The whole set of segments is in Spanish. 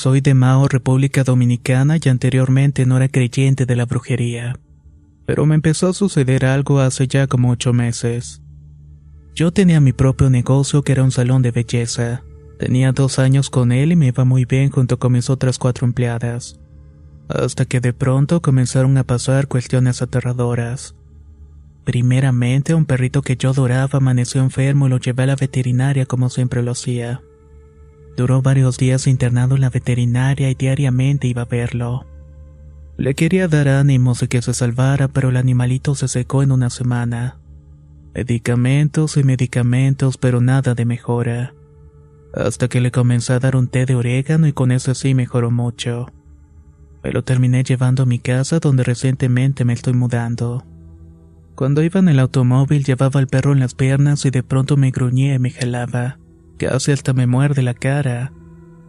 Soy de Mao, República Dominicana y anteriormente no era creyente de la brujería. Pero me empezó a suceder algo hace ya como ocho meses. Yo tenía mi propio negocio que era un salón de belleza. Tenía dos años con él y me iba muy bien junto con mis otras cuatro empleadas. Hasta que de pronto comenzaron a pasar cuestiones aterradoras. Primeramente, un perrito que yo adoraba amaneció enfermo y lo llevé a la veterinaria como siempre lo hacía. Duró varios días internado en la veterinaria y diariamente iba a verlo. Le quería dar ánimos de que se salvara, pero el animalito se secó en una semana. Medicamentos y medicamentos, pero nada de mejora. Hasta que le comencé a dar un té de orégano y con eso sí mejoró mucho. Me lo terminé llevando a mi casa donde recientemente me estoy mudando. Cuando iba en el automóvil llevaba al perro en las piernas y de pronto me gruñía y me jalaba. Casi hasta me muerde la cara.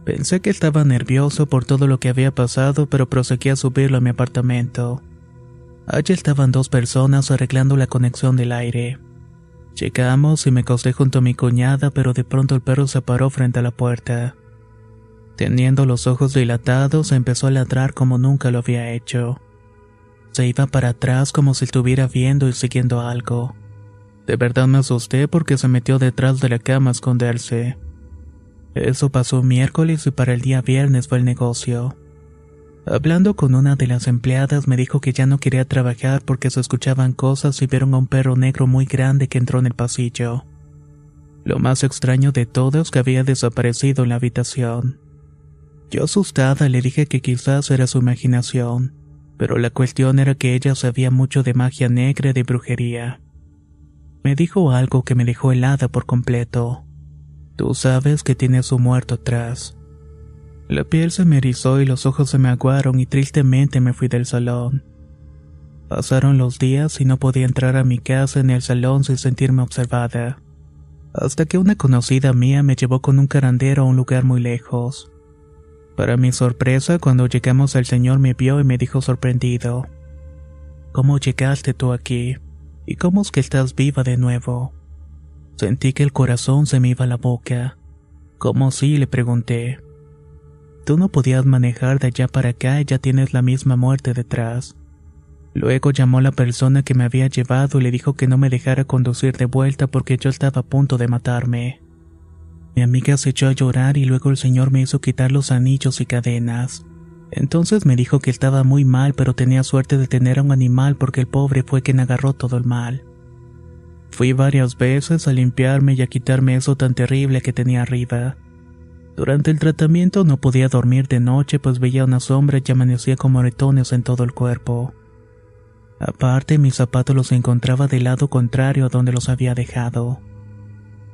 Pensé que estaba nervioso por todo lo que había pasado, pero proseguí a subirlo a mi apartamento. Allí estaban dos personas arreglando la conexión del aire. Llegamos y me acosté junto a mi cuñada, pero de pronto el perro se paró frente a la puerta. Teniendo los ojos dilatados, empezó a ladrar como nunca lo había hecho. Se iba para atrás como si estuviera viendo y siguiendo algo. De verdad me asusté porque se metió detrás de la cama a esconderse. Eso pasó miércoles y para el día viernes fue el negocio. Hablando con una de las empleadas me dijo que ya no quería trabajar porque se escuchaban cosas y vieron a un perro negro muy grande que entró en el pasillo. Lo más extraño de todo es que había desaparecido en la habitación. Yo asustada le dije que quizás era su imaginación, pero la cuestión era que ella sabía mucho de magia negra y de brujería. Me dijo algo que me dejó helada por completo. Tú sabes que tiene su muerto atrás. La piel se me erizó y los ojos se me aguaron y tristemente me fui del salón. Pasaron los días y no podía entrar a mi casa en el salón sin sentirme observada. Hasta que una conocida mía me llevó con un carandero a un lugar muy lejos. Para mi sorpresa, cuando llegamos el señor me vio y me dijo sorprendido. ¿Cómo llegaste tú aquí? ¿Y cómo es que estás viva de nuevo? Sentí que el corazón se me iba a la boca. ¿Cómo sí? le pregunté. Tú no podías manejar de allá para acá y ya tienes la misma muerte detrás. Luego llamó a la persona que me había llevado y le dijo que no me dejara conducir de vuelta porque yo estaba a punto de matarme. Mi amiga se echó a llorar y luego el señor me hizo quitar los anillos y cadenas. Entonces me dijo que estaba muy mal, pero tenía suerte de tener a un animal porque el pobre fue quien agarró todo el mal. Fui varias veces a limpiarme y a quitarme eso tan terrible que tenía arriba. Durante el tratamiento no podía dormir de noche pues veía una sombra y amanecía con moretones en todo el cuerpo. Aparte, mis zapatos los encontraba del lado contrario a donde los había dejado.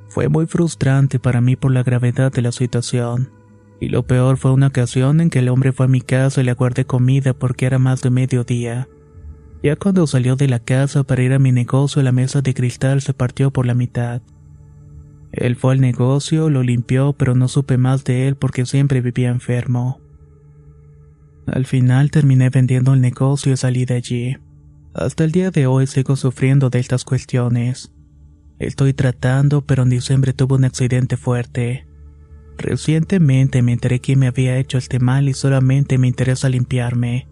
Fue muy frustrante para mí por la gravedad de la situación. Y lo peor fue una ocasión en que el hombre fue a mi casa y le aguardé comida porque era más de mediodía. Ya cuando salió de la casa para ir a mi negocio, la mesa de cristal se partió por la mitad. Él fue al negocio, lo limpió, pero no supe más de él porque siempre vivía enfermo. Al final terminé vendiendo el negocio y salí de allí. Hasta el día de hoy sigo sufriendo de estas cuestiones. Estoy tratando, pero en diciembre tuve un accidente fuerte. Recientemente me enteré que me había hecho este mal y solamente me interesa limpiarme.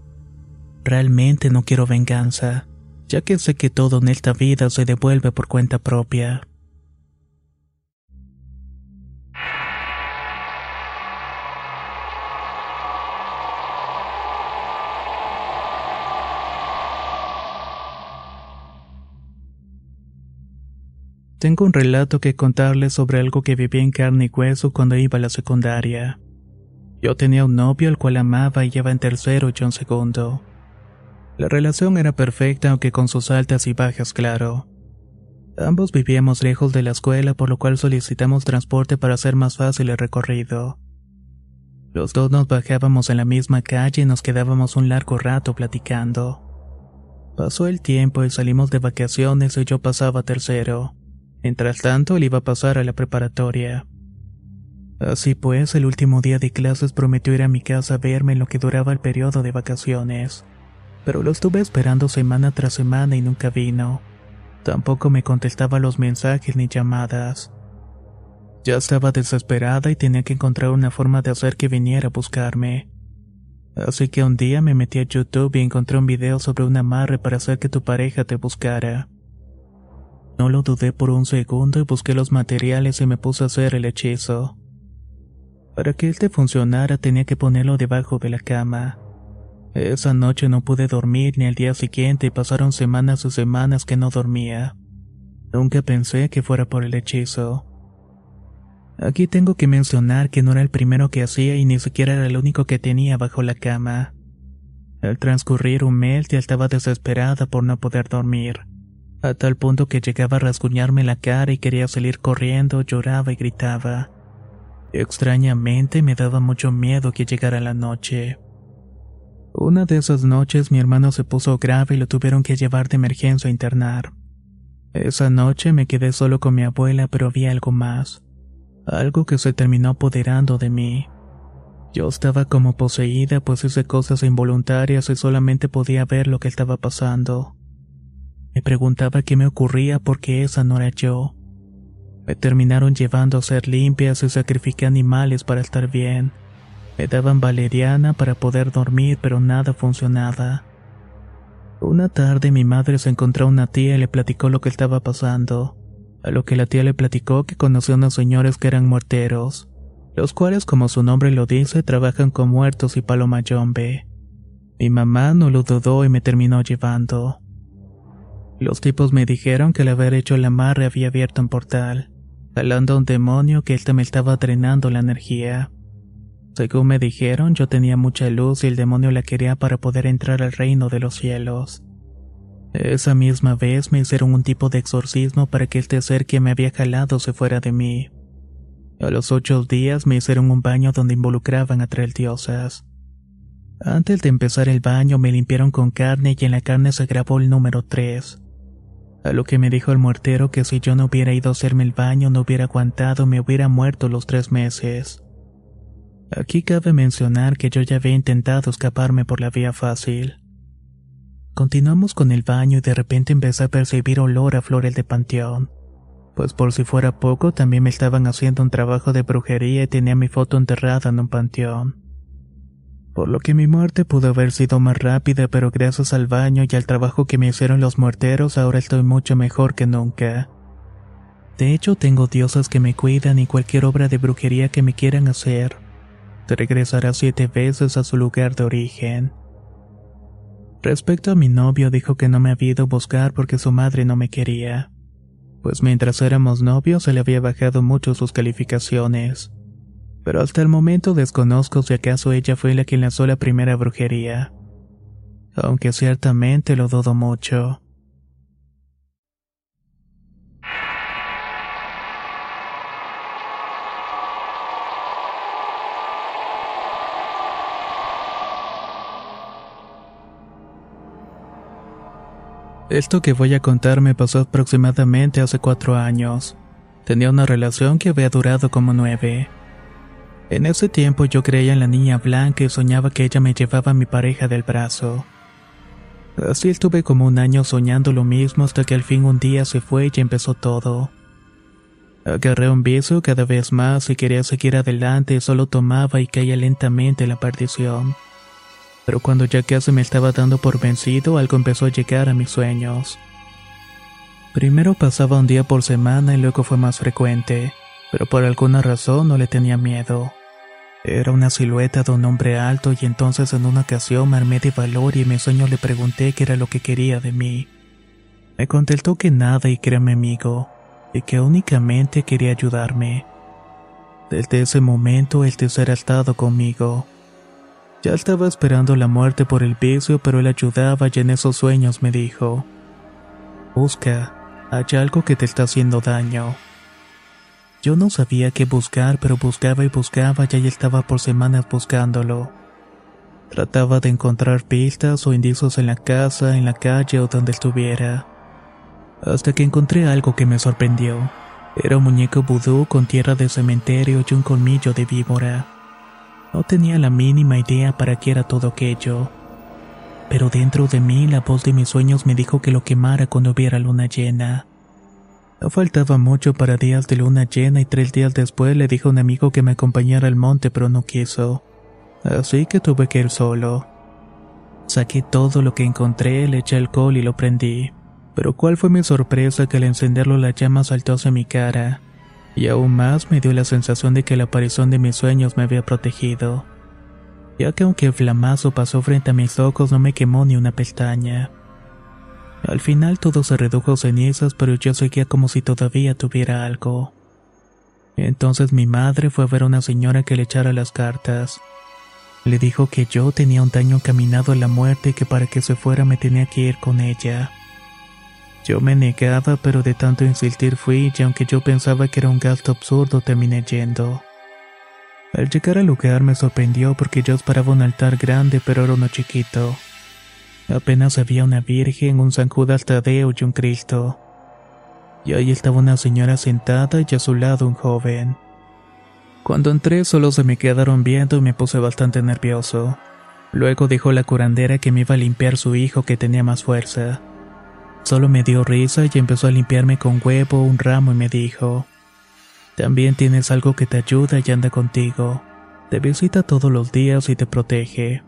Realmente no quiero venganza, ya que sé que todo en esta vida se devuelve por cuenta propia. Tengo un relato que contarles sobre algo que viví en carne y hueso cuando iba a la secundaria. Yo tenía un novio al cual amaba y lleva en tercero y yo en segundo. La relación era perfecta aunque con sus altas y bajas, claro. Ambos vivíamos lejos de la escuela por lo cual solicitamos transporte para hacer más fácil el recorrido. Los dos nos bajábamos en la misma calle y nos quedábamos un largo rato platicando. Pasó el tiempo y salimos de vacaciones y yo pasaba tercero. Mientras tanto, él iba a pasar a la preparatoria. Así pues, el último día de clases prometió ir a mi casa a verme en lo que duraba el periodo de vacaciones. Pero lo estuve esperando semana tras semana y nunca vino. Tampoco me contestaba los mensajes ni llamadas. Ya estaba desesperada y tenía que encontrar una forma de hacer que viniera a buscarme. Así que un día me metí a YouTube y encontré un video sobre un amarre para hacer que tu pareja te buscara. No lo dudé por un segundo y busqué los materiales y me puse a hacer el hechizo. Para que él te funcionara tenía que ponerlo debajo de la cama. Esa noche no pude dormir ni al día siguiente y pasaron semanas y semanas que no dormía. Nunca pensé que fuera por el hechizo. Aquí tengo que mencionar que no era el primero que hacía y ni siquiera era el único que tenía bajo la cama. Al transcurrir un mes ya estaba desesperada por no poder dormir a tal punto que llegaba a rasguñarme la cara y quería salir corriendo, lloraba y gritaba. Extrañamente me daba mucho miedo que llegara la noche. Una de esas noches mi hermano se puso grave y lo tuvieron que llevar de emergencia a internar. Esa noche me quedé solo con mi abuela, pero había algo más. Algo que se terminó apoderando de mí. Yo estaba como poseída, pues hice cosas involuntarias y solamente podía ver lo que estaba pasando. Me preguntaba qué me ocurría porque esa no era yo. Me terminaron llevando a ser limpias y sacrifiqué animales para estar bien. Me daban valeriana para poder dormir, pero nada funcionaba. Una tarde mi madre se encontró a una tía y le platicó lo que estaba pasando, a lo que la tía le platicó que conoció a unos señores que eran muerteros, los cuales, como su nombre lo dice, trabajan con muertos y palomayombe. Mi mamá no lo dudó y me terminó llevando. Los tipos me dijeron que al haber hecho el amarre había abierto un portal, jalando a un demonio que él me estaba drenando la energía. Según me dijeron, yo tenía mucha luz y el demonio la quería para poder entrar al reino de los cielos. Esa misma vez me hicieron un tipo de exorcismo para que este ser que me había jalado se fuera de mí. A los ocho días me hicieron un baño donde involucraban a tres diosas. Antes de empezar el baño me limpiaron con carne y en la carne se grabó el número tres. A lo que me dijo el muertero que si yo no hubiera ido a hacerme el baño no hubiera aguantado me hubiera muerto los tres meses. Aquí cabe mencionar que yo ya había intentado escaparme por la vía fácil. Continuamos con el baño y de repente empecé a percibir olor a flores de panteón. Pues por si fuera poco, también me estaban haciendo un trabajo de brujería y tenía mi foto enterrada en un panteón por lo que mi muerte pudo haber sido más rápida, pero gracias al baño y al trabajo que me hicieron los muerteros ahora estoy mucho mejor que nunca. De hecho, tengo diosas que me cuidan y cualquier obra de brujería que me quieran hacer. Te regresará siete veces a su lugar de origen. Respecto a mi novio, dijo que no me había ido a buscar porque su madre no me quería. Pues mientras éramos novios se le había bajado mucho sus calificaciones pero hasta el momento desconozco si acaso ella fue la que lanzó la primera brujería. Aunque ciertamente lo dudo mucho. Esto que voy a contar me pasó aproximadamente hace cuatro años. Tenía una relación que había durado como nueve. En ese tiempo yo creía en la niña blanca y soñaba que ella me llevaba a mi pareja del brazo. Así estuve como un año soñando lo mismo hasta que al fin un día se fue y empezó todo. Agarré un beso cada vez más y quería seguir adelante solo tomaba y caía lentamente la perdición. pero cuando ya casi me estaba dando por vencido, algo empezó a llegar a mis sueños. Primero pasaba un día por semana y luego fue más frecuente, pero por alguna razón no le tenía miedo. Era una silueta de un hombre alto y entonces en una ocasión me armé de valor y en mi sueño le pregunté qué era lo que quería de mí. Me contestó que nada y que amigo, y que únicamente quería ayudarme. Desde ese momento el tercer ha estado conmigo. Ya estaba esperando la muerte por el vicio, pero él ayudaba y en esos sueños me dijo, Busca, hay algo que te está haciendo daño. Yo no sabía qué buscar, pero buscaba y buscaba y ahí estaba por semanas buscándolo. Trataba de encontrar pistas o indicios en la casa, en la calle o donde estuviera. Hasta que encontré algo que me sorprendió. Era un muñeco vudú con tierra de cementerio y un colmillo de víbora. No tenía la mínima idea para qué era todo aquello. Pero dentro de mí la voz de mis sueños me dijo que lo quemara cuando hubiera luna llena. No faltaba mucho para días de luna llena y tres días después le dije a un amigo que me acompañara al monte pero no quiso. Así que tuve que ir solo. Saqué todo lo que encontré, le eché alcohol y lo prendí. Pero cuál fue mi sorpresa que al encenderlo la llama saltó hacia mi cara. Y aún más me dio la sensación de que la aparición de mis sueños me había protegido. Ya que aunque el flamazo pasó frente a mis ojos no me quemó ni una pestaña. Al final todo se redujo a cenizas, pero yo seguía como si todavía tuviera algo. Entonces mi madre fue a ver a una señora que le echara las cartas. Le dijo que yo tenía un daño caminado a la muerte y que para que se fuera me tenía que ir con ella. Yo me negaba, pero de tanto insistir fui y aunque yo pensaba que era un gasto absurdo, terminé yendo. Al llegar al lugar me sorprendió porque yo esperaba un altar grande, pero era uno chiquito. Apenas había una virgen, un San Judas Tadeo y un Cristo. Y ahí estaba una señora sentada y a su lado un joven. Cuando entré solo se me quedaron viendo y me puse bastante nervioso. Luego dijo la curandera que me iba a limpiar su hijo que tenía más fuerza. Solo me dio risa y empezó a limpiarme con huevo, un ramo y me dijo, También tienes algo que te ayuda y anda contigo. Te visita todos los días y te protege.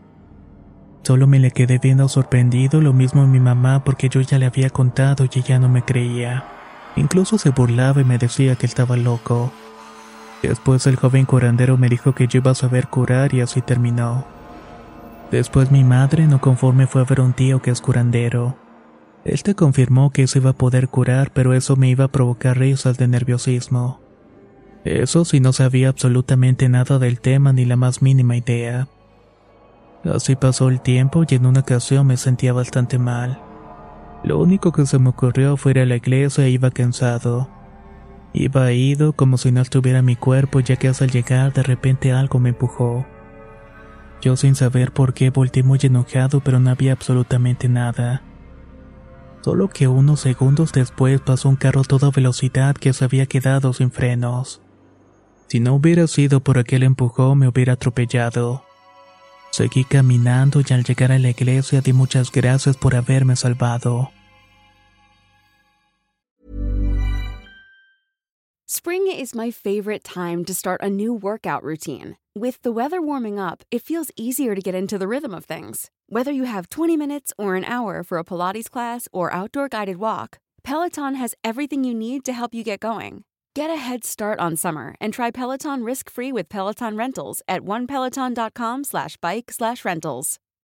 Solo me le quedé viendo sorprendido, lo mismo mi mamá porque yo ya le había contado y ella no me creía. Incluso se burlaba y me decía que estaba loco. Después el joven curandero me dijo que yo iba a saber curar y así terminó. Después mi madre, no conforme, fue a ver un tío que es curandero. Él te confirmó que eso iba a poder curar, pero eso me iba a provocar risas de nerviosismo. Eso si no sabía absolutamente nada del tema ni la más mínima idea. Así pasó el tiempo y en una ocasión me sentía bastante mal. Lo único que se me ocurrió fue ir a la iglesia e iba cansado. Iba ido como si no estuviera mi cuerpo ya que hasta llegar de repente algo me empujó. Yo sin saber por qué volteé muy enojado pero no había absolutamente nada. Solo que unos segundos después pasó un carro a toda velocidad que se había quedado sin frenos. Si no hubiera sido por aquel empujón me hubiera atropellado. Seguí caminando y al llegar a la iglesia di muchas gracias por haberme salvado. Spring is my favorite time to start a new workout routine. With the weather warming up, it feels easier to get into the rhythm of things. Whether you have 20 minutes or an hour for a Pilates class or outdoor guided walk, Peloton has everything you need to help you get going. Get a head start on summer and try Peloton risk-free with Peloton Rentals at onepeloton.com slash bike slash rentals.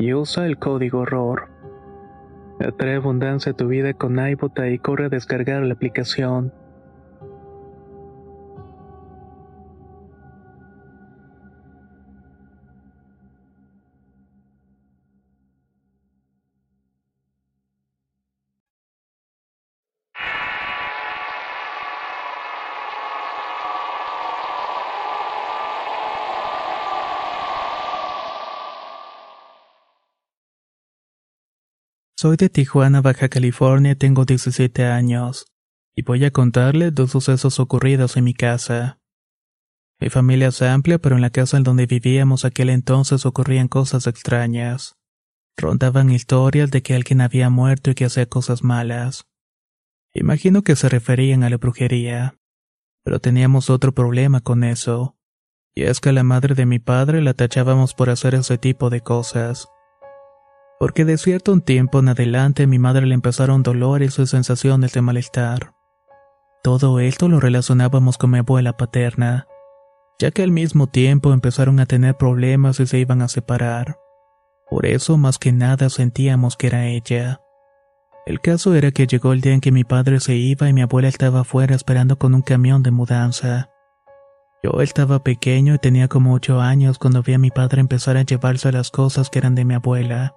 y usa el código ROR. Atrae abundancia a tu vida con iBota y corre a descargar la aplicación. Soy de Tijuana, Baja California, tengo 17 años, y voy a contarle dos sucesos ocurridos en mi casa. Mi familia es amplia, pero en la casa en donde vivíamos aquel entonces ocurrían cosas extrañas. Rondaban historias de que alguien había muerto y que hacía cosas malas. Imagino que se referían a la brujería. Pero teníamos otro problema con eso. Y es que a la madre de mi padre la tachábamos por hacer ese tipo de cosas porque de cierto un tiempo en adelante a mi madre le empezaron dolores y sensaciones de malestar. Todo esto lo relacionábamos con mi abuela paterna, ya que al mismo tiempo empezaron a tener problemas y se iban a separar. Por eso más que nada sentíamos que era ella. El caso era que llegó el día en que mi padre se iba y mi abuela estaba afuera esperando con un camión de mudanza. Yo estaba pequeño y tenía como ocho años cuando vi a mi padre empezar a llevarse las cosas que eran de mi abuela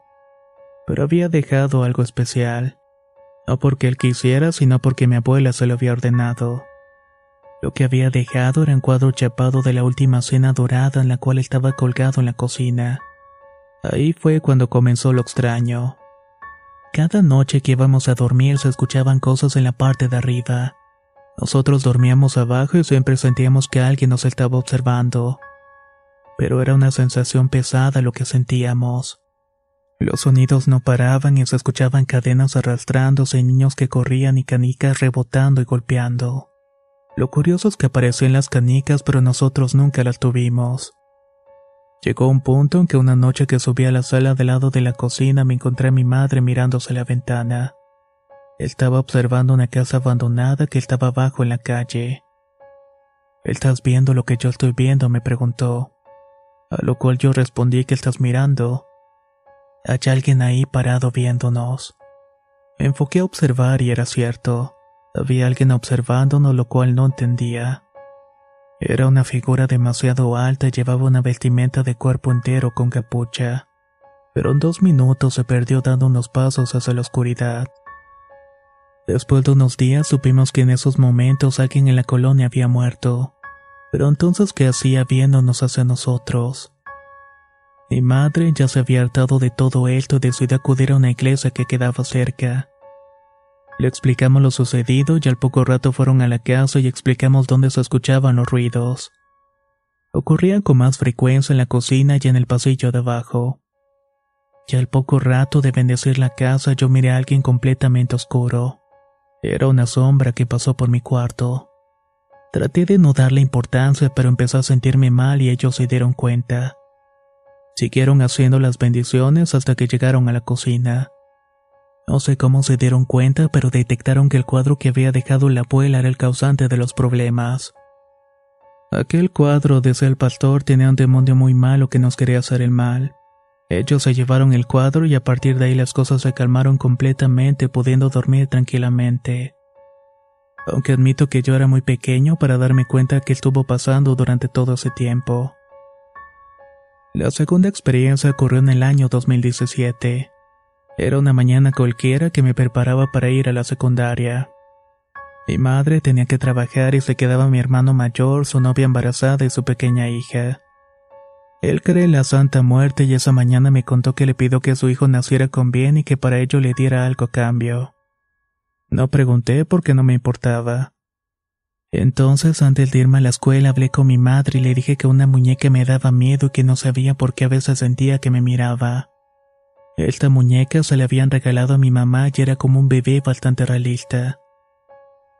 pero había dejado algo especial. No porque él quisiera, sino porque mi abuela se lo había ordenado. Lo que había dejado era un cuadro chapado de la última cena dorada en la cual estaba colgado en la cocina. Ahí fue cuando comenzó lo extraño. Cada noche que íbamos a dormir se escuchaban cosas en la parte de arriba. Nosotros dormíamos abajo y siempre sentíamos que alguien nos estaba observando. Pero era una sensación pesada lo que sentíamos. Los sonidos no paraban y se escuchaban cadenas arrastrándose niños que corrían y canicas rebotando y golpeando. Lo curioso es que aparecían las canicas pero nosotros nunca las tuvimos. Llegó un punto en que una noche que subí a la sala del lado de la cocina me encontré a mi madre mirándose la ventana. Estaba observando una casa abandonada que estaba abajo en la calle. ¿Estás viendo lo que yo estoy viendo? me preguntó. A lo cual yo respondí que estás mirando. Hay alguien ahí parado viéndonos. Me enfoqué a observar y era cierto. Había alguien observándonos lo cual no entendía. Era una figura demasiado alta y llevaba una vestimenta de cuerpo entero con capucha. Pero en dos minutos se perdió dando unos pasos hacia la oscuridad. Después de unos días supimos que en esos momentos alguien en la colonia había muerto. Pero entonces, ¿qué hacía viéndonos hacia nosotros? Mi madre ya se había hartado de todo esto y decidió acudir a una iglesia que quedaba cerca. Le explicamos lo sucedido y al poco rato fueron a la casa y explicamos dónde se escuchaban los ruidos. Ocurrían con más frecuencia en la cocina y en el pasillo de abajo. Y al poco rato de bendecir la casa yo miré a alguien completamente oscuro. Era una sombra que pasó por mi cuarto. Traté de no darle importancia, pero empezó a sentirme mal y ellos se dieron cuenta. Siguieron haciendo las bendiciones hasta que llegaron a la cocina. No sé cómo se dieron cuenta, pero detectaron que el cuadro que había dejado la abuela era el causante de los problemas. Aquel cuadro, decía el pastor, tenía un demonio muy malo que nos quería hacer el mal. Ellos se llevaron el cuadro y a partir de ahí las cosas se calmaron completamente, pudiendo dormir tranquilamente. Aunque admito que yo era muy pequeño para darme cuenta que estuvo pasando durante todo ese tiempo. La segunda experiencia ocurrió en el año 2017. Era una mañana cualquiera que me preparaba para ir a la secundaria. Mi madre tenía que trabajar y se quedaba mi hermano mayor, su novia embarazada y su pequeña hija. Él cree en la Santa Muerte y esa mañana me contó que le pidió que su hijo naciera con bien y que para ello le diera algo a cambio. No pregunté porque no me importaba. Entonces, antes de irme a la escuela, hablé con mi madre y le dije que una muñeca me daba miedo y que no sabía por qué a veces sentía que me miraba. Esta muñeca se le habían regalado a mi mamá y era como un bebé bastante realista.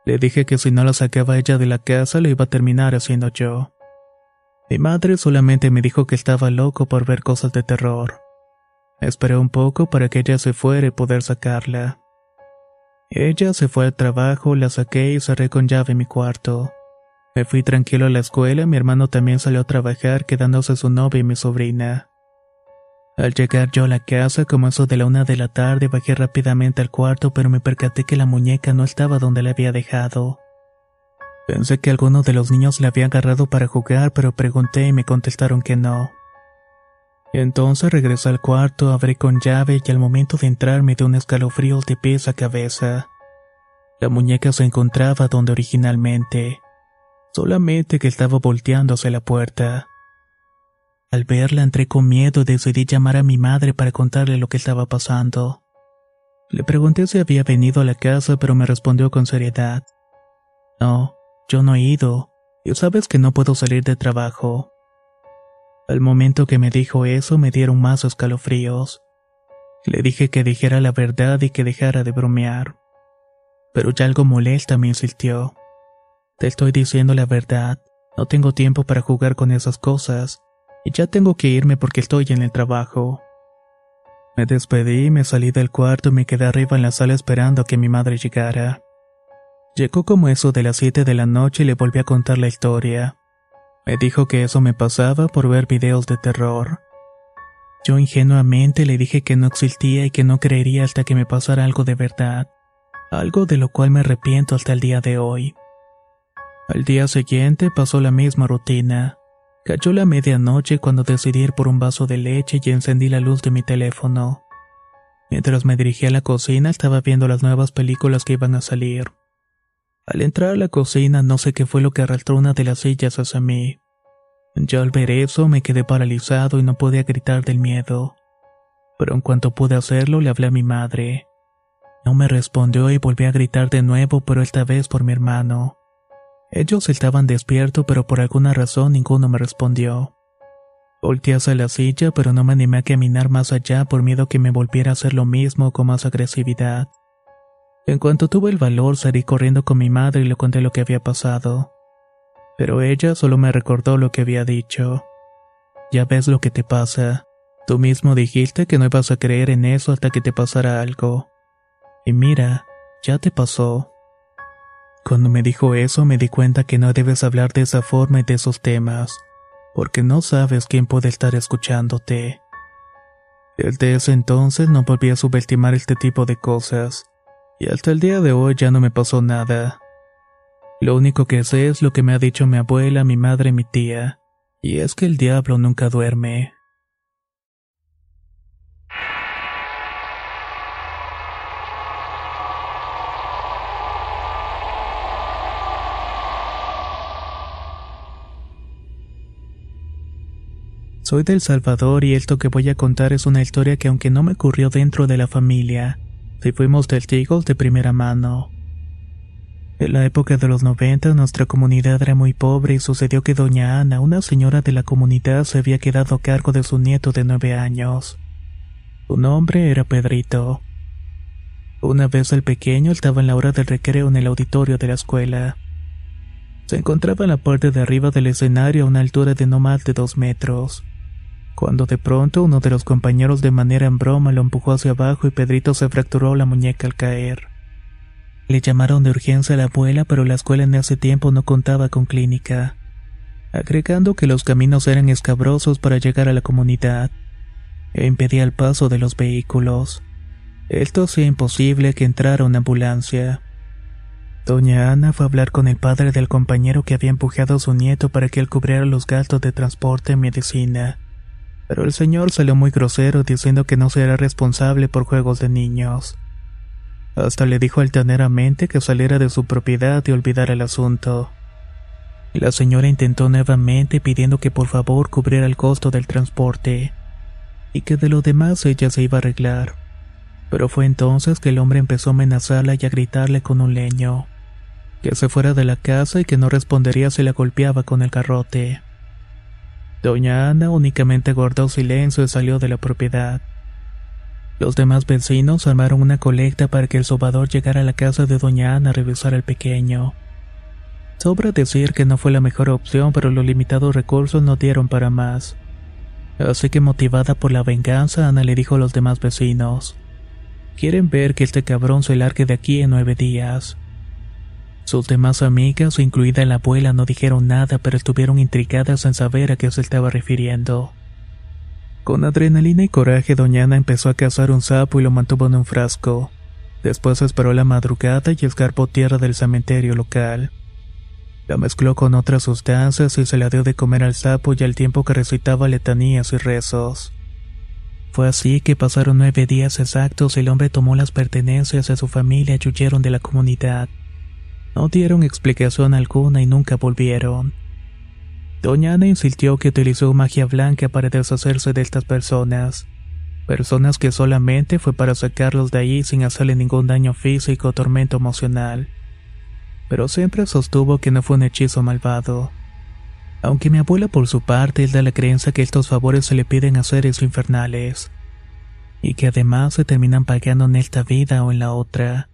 Le dije que si no la sacaba ella de la casa lo iba a terminar haciendo yo. Mi madre solamente me dijo que estaba loco por ver cosas de terror. Esperé un poco para que ella se fuera y poder sacarla. Ella se fue al trabajo, la saqué y cerré con llave mi cuarto. Me fui tranquilo a la escuela, mi hermano también salió a trabajar quedándose su novia y mi sobrina. Al llegar yo a la casa, como eso de la una de la tarde, bajé rápidamente al cuarto, pero me percaté que la muñeca no estaba donde la había dejado. Pensé que alguno de los niños la había agarrado para jugar, pero pregunté y me contestaron que no. Entonces regresé al cuarto, abrí con llave y al momento de entrar me dio un escalofrío de pies a cabeza. La muñeca se encontraba donde originalmente, solamente que estaba volteando hacia la puerta. Al verla entré con miedo y decidí llamar a mi madre para contarle lo que estaba pasando. Le pregunté si había venido a la casa, pero me respondió con seriedad. No, yo no he ido, y sabes que no puedo salir de trabajo. Al momento que me dijo eso me dieron más escalofríos. Le dije que dijera la verdad y que dejara de bromear. Pero ya algo molesta me insistió. Te estoy diciendo la verdad, no tengo tiempo para jugar con esas cosas y ya tengo que irme porque estoy en el trabajo. Me despedí, me salí del cuarto y me quedé arriba en la sala esperando a que mi madre llegara. Llegó como eso de las 7 de la noche y le volví a contar la historia. Me dijo que eso me pasaba por ver videos de terror. Yo ingenuamente le dije que no existía y que no creería hasta que me pasara algo de verdad, algo de lo cual me arrepiento hasta el día de hoy. Al día siguiente pasó la misma rutina. Cayó la medianoche cuando decidí ir por un vaso de leche y encendí la luz de mi teléfono. Mientras me dirigí a la cocina estaba viendo las nuevas películas que iban a salir. Al entrar a la cocina no sé qué fue lo que arrastró una de las sillas hacia mí. Ya al ver eso me quedé paralizado y no podía gritar del miedo. Pero en cuanto pude hacerlo le hablé a mi madre. No me respondió y volví a gritar de nuevo, pero esta vez por mi hermano. Ellos estaban despiertos, pero por alguna razón ninguno me respondió. Volté hacia la silla, pero no me animé a caminar más allá por miedo que me volviera a hacer lo mismo con más agresividad. En cuanto tuve el valor, salí corriendo con mi madre y le conté lo que había pasado. Pero ella solo me recordó lo que había dicho. Ya ves lo que te pasa. Tú mismo dijiste que no ibas a creer en eso hasta que te pasara algo. Y mira, ya te pasó. Cuando me dijo eso me di cuenta que no debes hablar de esa forma y de esos temas, porque no sabes quién puede estar escuchándote. Desde ese entonces no volví a subestimar este tipo de cosas, y hasta el día de hoy ya no me pasó nada. Lo único que sé es lo que me ha dicho mi abuela, mi madre mi tía, y es que el diablo nunca duerme. Soy del Salvador y esto que voy a contar es una historia que aunque no me ocurrió dentro de la familia, sí fuimos testigos de primera mano. En la época de los 90 nuestra comunidad era muy pobre y sucedió que doña Ana, una señora de la comunidad, se había quedado a cargo de su nieto de nueve años. Su nombre era Pedrito. Una vez el pequeño estaba en la hora del recreo en el auditorio de la escuela. Se encontraba en la parte de arriba del escenario a una altura de no más de dos metros. Cuando de pronto uno de los compañeros de manera en broma lo empujó hacia abajo y Pedrito se fracturó la muñeca al caer. Le llamaron de urgencia a la abuela, pero la escuela en ese tiempo no contaba con clínica, agregando que los caminos eran escabrosos para llegar a la comunidad e impedía el paso de los vehículos. Esto hacía imposible que entrara una ambulancia. Doña Ana fue a hablar con el padre del compañero que había empujado a su nieto para que él cubriera los gastos de transporte y medicina. Pero el señor salió muy grosero diciendo que no será responsable por juegos de niños. Hasta le dijo altaneramente que saliera de su propiedad y olvidara el asunto. La señora intentó nuevamente pidiendo que por favor cubriera el costo del transporte y que de lo demás ella se iba a arreglar. Pero fue entonces que el hombre empezó a amenazarla y a gritarle con un leño, que se fuera de la casa y que no respondería si la golpeaba con el garrote. Doña Ana únicamente guardó silencio y salió de la propiedad. Los demás vecinos armaron una colecta para que el sobador llegara a la casa de Doña Ana a revisar al pequeño. Sobra decir que no fue la mejor opción, pero los limitados recursos no dieron para más. Así que motivada por la venganza, Ana le dijo a los demás vecinos, Quieren ver que este cabrón se largue de aquí en nueve días. Sus demás amigas, incluida la abuela, no dijeron nada, pero estuvieron intrigadas en saber a qué se estaba refiriendo. Con adrenalina y coraje, Doña Ana empezó a cazar un sapo y lo mantuvo en un frasco. Después esperó la madrugada y escarpó tierra del cementerio local. La mezcló con otras sustancias y se la dio de comer al sapo y al tiempo que recitaba letanías y rezos. Fue así que pasaron nueve días exactos y el hombre tomó las pertenencias de su familia y huyeron de la comunidad. No dieron explicación alguna y nunca volvieron. Doña Ana insistió que utilizó magia blanca para deshacerse de estas personas. Personas que solamente fue para sacarlos de ahí sin hacerle ningún daño físico o tormento emocional. Pero siempre sostuvo que no fue un hechizo malvado. Aunque mi abuela por su parte es da la creencia que estos favores se le piden a seres infernales. Y que además se terminan pagando en esta vida o en la otra.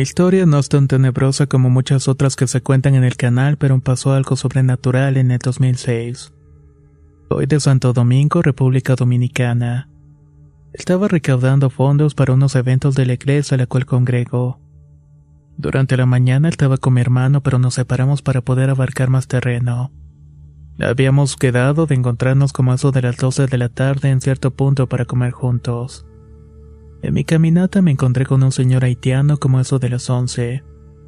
Mi historia no es tan tenebrosa como muchas otras que se cuentan en el canal, pero pasó algo sobrenatural en el 2006. Soy de Santo Domingo, República Dominicana. Estaba recaudando fondos para unos eventos de la iglesia a la cual congrego. Durante la mañana estaba con mi hermano, pero nos separamos para poder abarcar más terreno. Habíamos quedado de encontrarnos como eso de las 12 de la tarde en cierto punto para comer juntos. En mi caminata me encontré con un señor haitiano como eso de las once.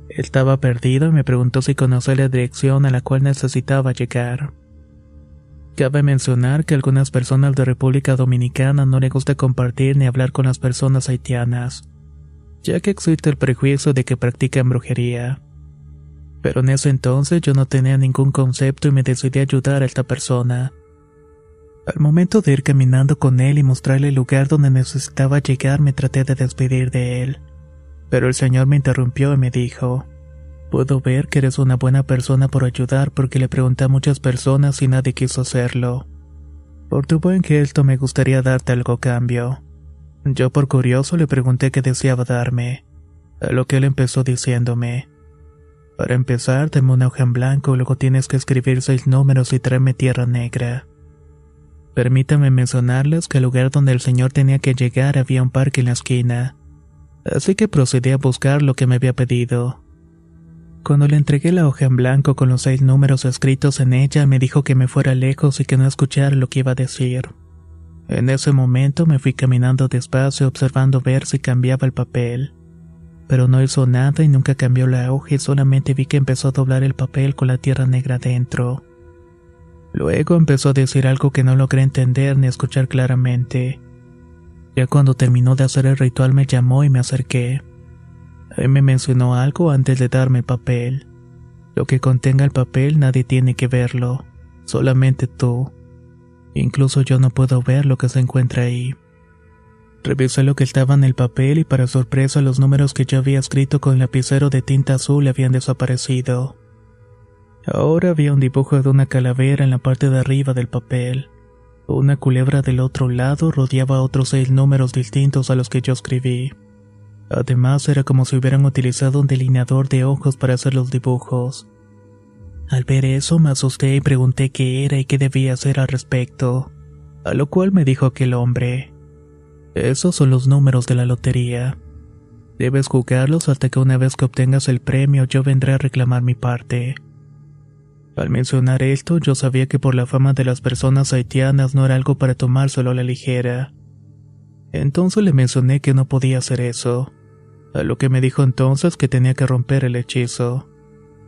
Estaba perdido y me preguntó si conocía la dirección a la cual necesitaba llegar. Cabe mencionar que a algunas personas de República Dominicana no le gusta compartir ni hablar con las personas haitianas, ya que existe el prejuicio de que practican brujería. Pero en ese entonces yo no tenía ningún concepto y me decidí a ayudar a esta persona. Al momento de ir caminando con él y mostrarle el lugar donde necesitaba llegar, me traté de despedir de él. Pero el señor me interrumpió y me dijo, Puedo ver que eres una buena persona por ayudar porque le pregunté a muchas personas y nadie quiso hacerlo. Por tu buen gesto me gustaría darte algo cambio. Yo por curioso le pregunté qué deseaba darme, a lo que él empezó diciéndome, Para empezar, dame una hoja en blanco, luego tienes que escribir seis números y tráeme tierra negra. Permítame mencionarles que el lugar donde el señor tenía que llegar había un parque en la esquina, así que procedí a buscar lo que me había pedido. Cuando le entregué la hoja en blanco con los seis números escritos en ella, me dijo que me fuera lejos y que no escuchara lo que iba a decir. En ese momento me fui caminando despacio observando ver si cambiaba el papel. Pero no hizo nada y nunca cambió la hoja y solamente vi que empezó a doblar el papel con la tierra negra dentro. Luego empezó a decir algo que no logré entender ni escuchar claramente. Ya cuando terminó de hacer el ritual me llamó y me acerqué. Él me mencionó algo antes de darme el papel. Lo que contenga el papel nadie tiene que verlo, solamente tú. Incluso yo no puedo ver lo que se encuentra ahí. Revisé lo que estaba en el papel y para sorpresa los números que yo había escrito con lapicero de tinta azul habían Ahora había un dibujo de una calavera en la parte de arriba del papel, Una culebra del otro lado rodeaba otros seis números distintos a los que yo escribí. Además, era como si hubieran utilizado un delineador de ojos para hacer los dibujos. Al ver eso, me asusté y pregunté qué era y qué debía hacer al respecto, a lo cual me dijo aquel hombre. Esos son los números de la lotería. Debes jugarlos hasta que una vez que obtengas el premio yo vendré a reclamar mi parte. Al mencionar esto, yo sabía que por la fama de las personas haitianas no era algo para tomárselo a la ligera. Entonces le mencioné que no podía hacer eso, a lo que me dijo entonces que tenía que romper el hechizo.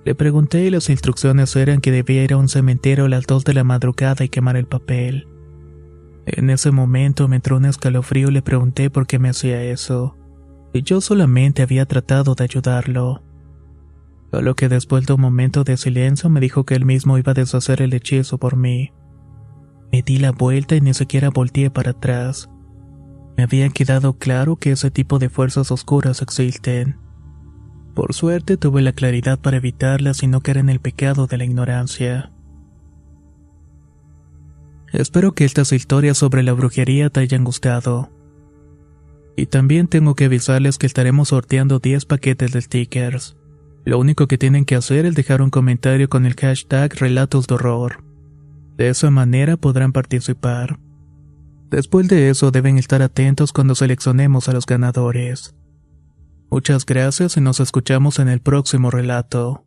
Le pregunté y las instrucciones eran que debía ir a un cementerio a las de la madrugada y quemar el papel. En ese momento me entró un escalofrío y le pregunté por qué me hacía eso, y yo solamente había tratado de ayudarlo. A lo que después de un momento de silencio me dijo que él mismo iba a deshacer el hechizo por mí. Me di la vuelta y ni siquiera volteé para atrás. Me había quedado claro que ese tipo de fuerzas oscuras existen. Por suerte tuve la claridad para evitarlas y no caer en el pecado de la ignorancia. Espero que estas historias sobre la brujería te hayan gustado. Y también tengo que avisarles que estaremos sorteando 10 paquetes de stickers. Lo único que tienen que hacer es dejar un comentario con el hashtag Relatos de Horror. De esa manera podrán participar. Después de eso deben estar atentos cuando seleccionemos a los ganadores. Muchas gracias y nos escuchamos en el próximo relato.